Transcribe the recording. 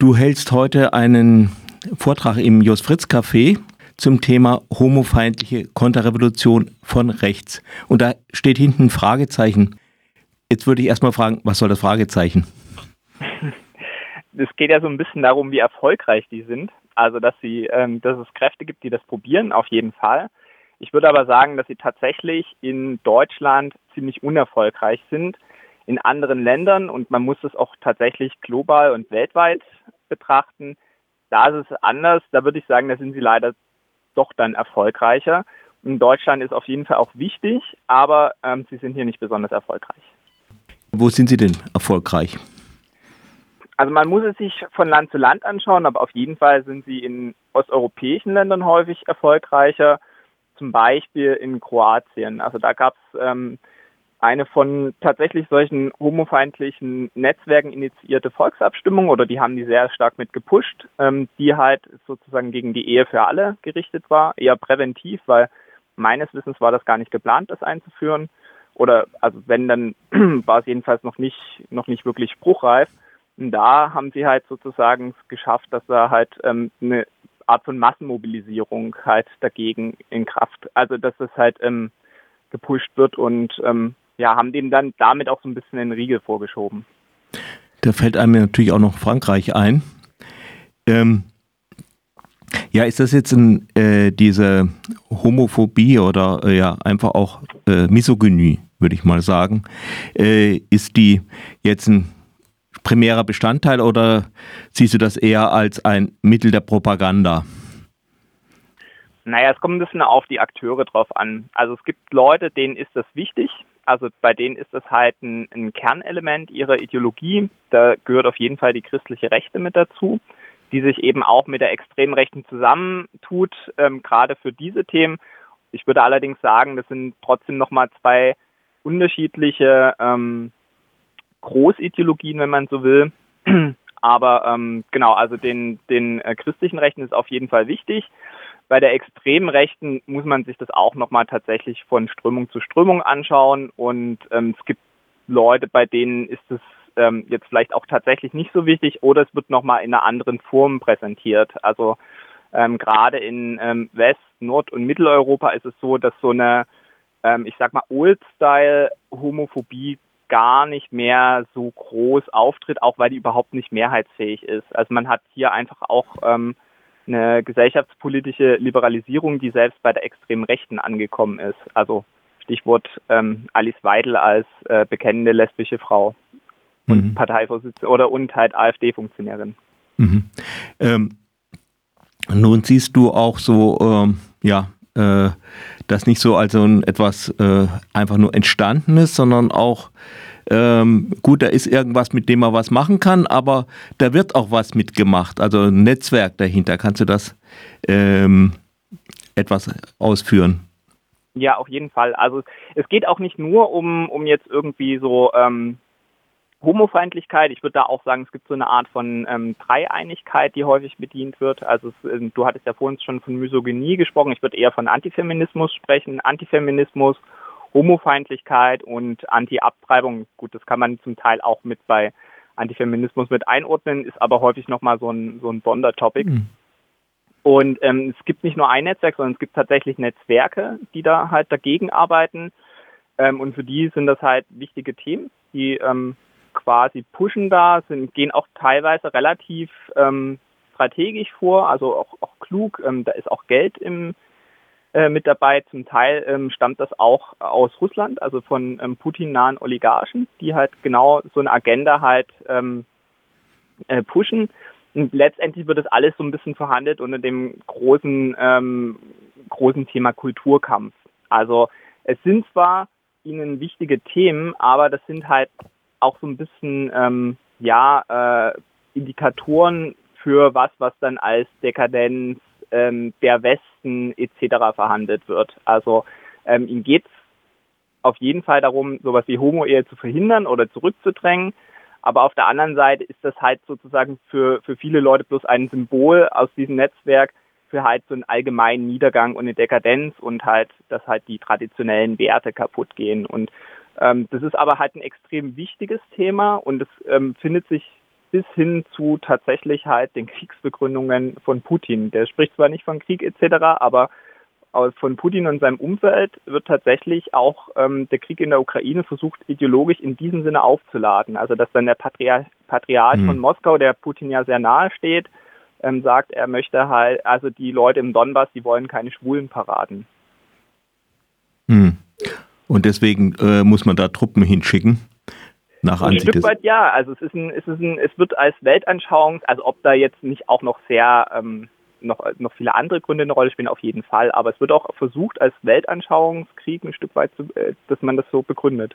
Du hältst heute einen Vortrag im Jos Fritz Café zum Thema homofeindliche Konterrevolution von rechts. Und da steht hinten ein Fragezeichen. Jetzt würde ich erstmal fragen, was soll das Fragezeichen? Es geht ja so ein bisschen darum, wie erfolgreich die sind. Also, dass sie, ähm, dass es Kräfte gibt, die das probieren, auf jeden Fall. Ich würde aber sagen, dass sie tatsächlich in Deutschland ziemlich unerfolgreich sind. In anderen Ländern, und man muss es auch tatsächlich global und weltweit betrachten, da ist es anders. Da würde ich sagen, da sind sie leider doch dann erfolgreicher. In Deutschland ist auf jeden Fall auch wichtig, aber ähm, sie sind hier nicht besonders erfolgreich. Wo sind sie denn erfolgreich? Also man muss es sich von Land zu Land anschauen, aber auf jeden Fall sind sie in osteuropäischen Ländern häufig erfolgreicher, zum Beispiel in Kroatien. Also da gab es ähm, eine von tatsächlich solchen homofeindlichen Netzwerken initiierte Volksabstimmung oder die haben die sehr stark mit gepusht, ähm, die halt sozusagen gegen die Ehe für alle gerichtet war, eher präventiv, weil meines Wissens war das gar nicht geplant, das einzuführen. Oder also wenn, dann war es jedenfalls noch nicht, noch nicht wirklich spruchreif. Und da haben sie halt sozusagen geschafft, dass da halt ähm, eine Art von Massenmobilisierung halt dagegen in Kraft, also dass es halt ähm, gepusht wird und ähm, ja, haben dem dann damit auch so ein bisschen den Riegel vorgeschoben. Da fällt einem natürlich auch noch Frankreich ein. Ähm, ja, ist das jetzt ein, äh, diese Homophobie oder äh, ja einfach auch äh, Misogynie, würde ich mal sagen, äh, ist die jetzt ein primärer Bestandteil oder siehst du das eher als ein Mittel der Propaganda? Naja, es kommt ein bisschen auf die Akteure drauf an. Also es gibt Leute, denen ist das wichtig, also bei denen ist das halt ein, ein Kernelement ihrer Ideologie. Da gehört auf jeden Fall die christliche Rechte mit dazu, die sich eben auch mit der extremen Rechten zusammentut, ähm, gerade für diese Themen. Ich würde allerdings sagen, das sind trotzdem nochmal zwei unterschiedliche ähm, Großideologien, wenn man so will. Aber ähm, genau, also den, den äh, christlichen Rechten ist auf jeden Fall wichtig. Bei der extremen Rechten muss man sich das auch nochmal tatsächlich von Strömung zu Strömung anschauen. Und ähm, es gibt Leute, bei denen ist es ähm, jetzt vielleicht auch tatsächlich nicht so wichtig oder es wird nochmal in einer anderen Form präsentiert. Also ähm, gerade in ähm, West-, Nord- und Mitteleuropa ist es so, dass so eine, ähm, ich sag mal, Old-Style-Homophobie gar nicht mehr so groß auftritt, auch weil die überhaupt nicht mehrheitsfähig ist. Also man hat hier einfach auch ähm, eine gesellschaftspolitische Liberalisierung, die selbst bei der extremen Rechten angekommen ist. Also Stichwort ähm, Alice Weidel als äh, bekennende lesbische Frau und mhm. Parteivorsitzende oder und halt AfD-Funktionärin. Mhm. Ähm, nun siehst du auch so, ähm, ja, äh, das nicht so als so ein etwas äh, einfach nur entstandenes, sondern auch ähm, gut, da ist irgendwas, mit dem man was machen kann, aber da wird auch was mitgemacht, also ein Netzwerk dahinter. Kannst du das ähm, etwas ausführen? Ja, auf jeden Fall. Also es geht auch nicht nur um, um jetzt irgendwie so ähm, Homofeindlichkeit. Ich würde da auch sagen, es gibt so eine Art von ähm, Dreieinigkeit, die häufig bedient wird. Also es, du hattest ja vorhin schon von Misogynie gesprochen. Ich würde eher von Antifeminismus sprechen. Antifeminismus Homofeindlichkeit und Anti-Abtreibung. Gut, das kann man zum Teil auch mit bei Antifeminismus mit einordnen, ist aber häufig nochmal so ein, so ein Sondertopic. Mhm. Und ähm, es gibt nicht nur ein Netzwerk, sondern es gibt tatsächlich Netzwerke, die da halt dagegen arbeiten. Ähm, und für die sind das halt wichtige Themen, die ähm, quasi pushen da, sind, gehen auch teilweise relativ ähm, strategisch vor, also auch, auch klug. Ähm, da ist auch Geld im, äh, mit dabei. Zum Teil ähm, stammt das auch aus Russland, also von ähm, Putin-nahen Oligarchen, die halt genau so eine Agenda halt ähm, äh, pushen. Und letztendlich wird das alles so ein bisschen verhandelt unter dem großen, ähm, großen Thema Kulturkampf. Also es sind zwar ihnen wichtige Themen, aber das sind halt auch so ein bisschen ähm, ja äh, Indikatoren für was, was dann als Dekadenz ähm, der Westen etc. verhandelt wird. Also ähm, ihm geht es auf jeden Fall darum, sowas wie Homo-Ehe zu verhindern oder zurückzudrängen. Aber auf der anderen Seite ist das halt sozusagen für, für viele Leute bloß ein Symbol aus diesem Netzwerk für halt so einen allgemeinen Niedergang und eine Dekadenz und halt, dass halt die traditionellen Werte kaputt gehen. Und ähm, das ist aber halt ein extrem wichtiges Thema und es ähm, findet sich bis hin zu tatsächlich halt den Kriegsbegründungen von Putin. Der spricht zwar nicht von Krieg etc., aber von Putin und seinem Umfeld wird tatsächlich auch ähm, der Krieg in der Ukraine versucht, ideologisch in diesem Sinne aufzuladen. Also dass dann der Patriarch, Patriarch mhm. von Moskau, der Putin ja sehr nahe steht, ähm, sagt, er möchte halt, also die Leute im Donbass, die wollen keine schwulen Paraden. Mhm. Und deswegen äh, muss man da Truppen hinschicken. Nach ein Stück weit ja. Also es ist ein, es ist ein, es wird als Weltanschauung, also ob da jetzt nicht auch noch sehr ähm, noch, noch viele andere Gründe eine Rolle spielen, auf jeden Fall. Aber es wird auch versucht, als Weltanschauungskrieg ein Stück weit, zu, äh, dass man das so begründet.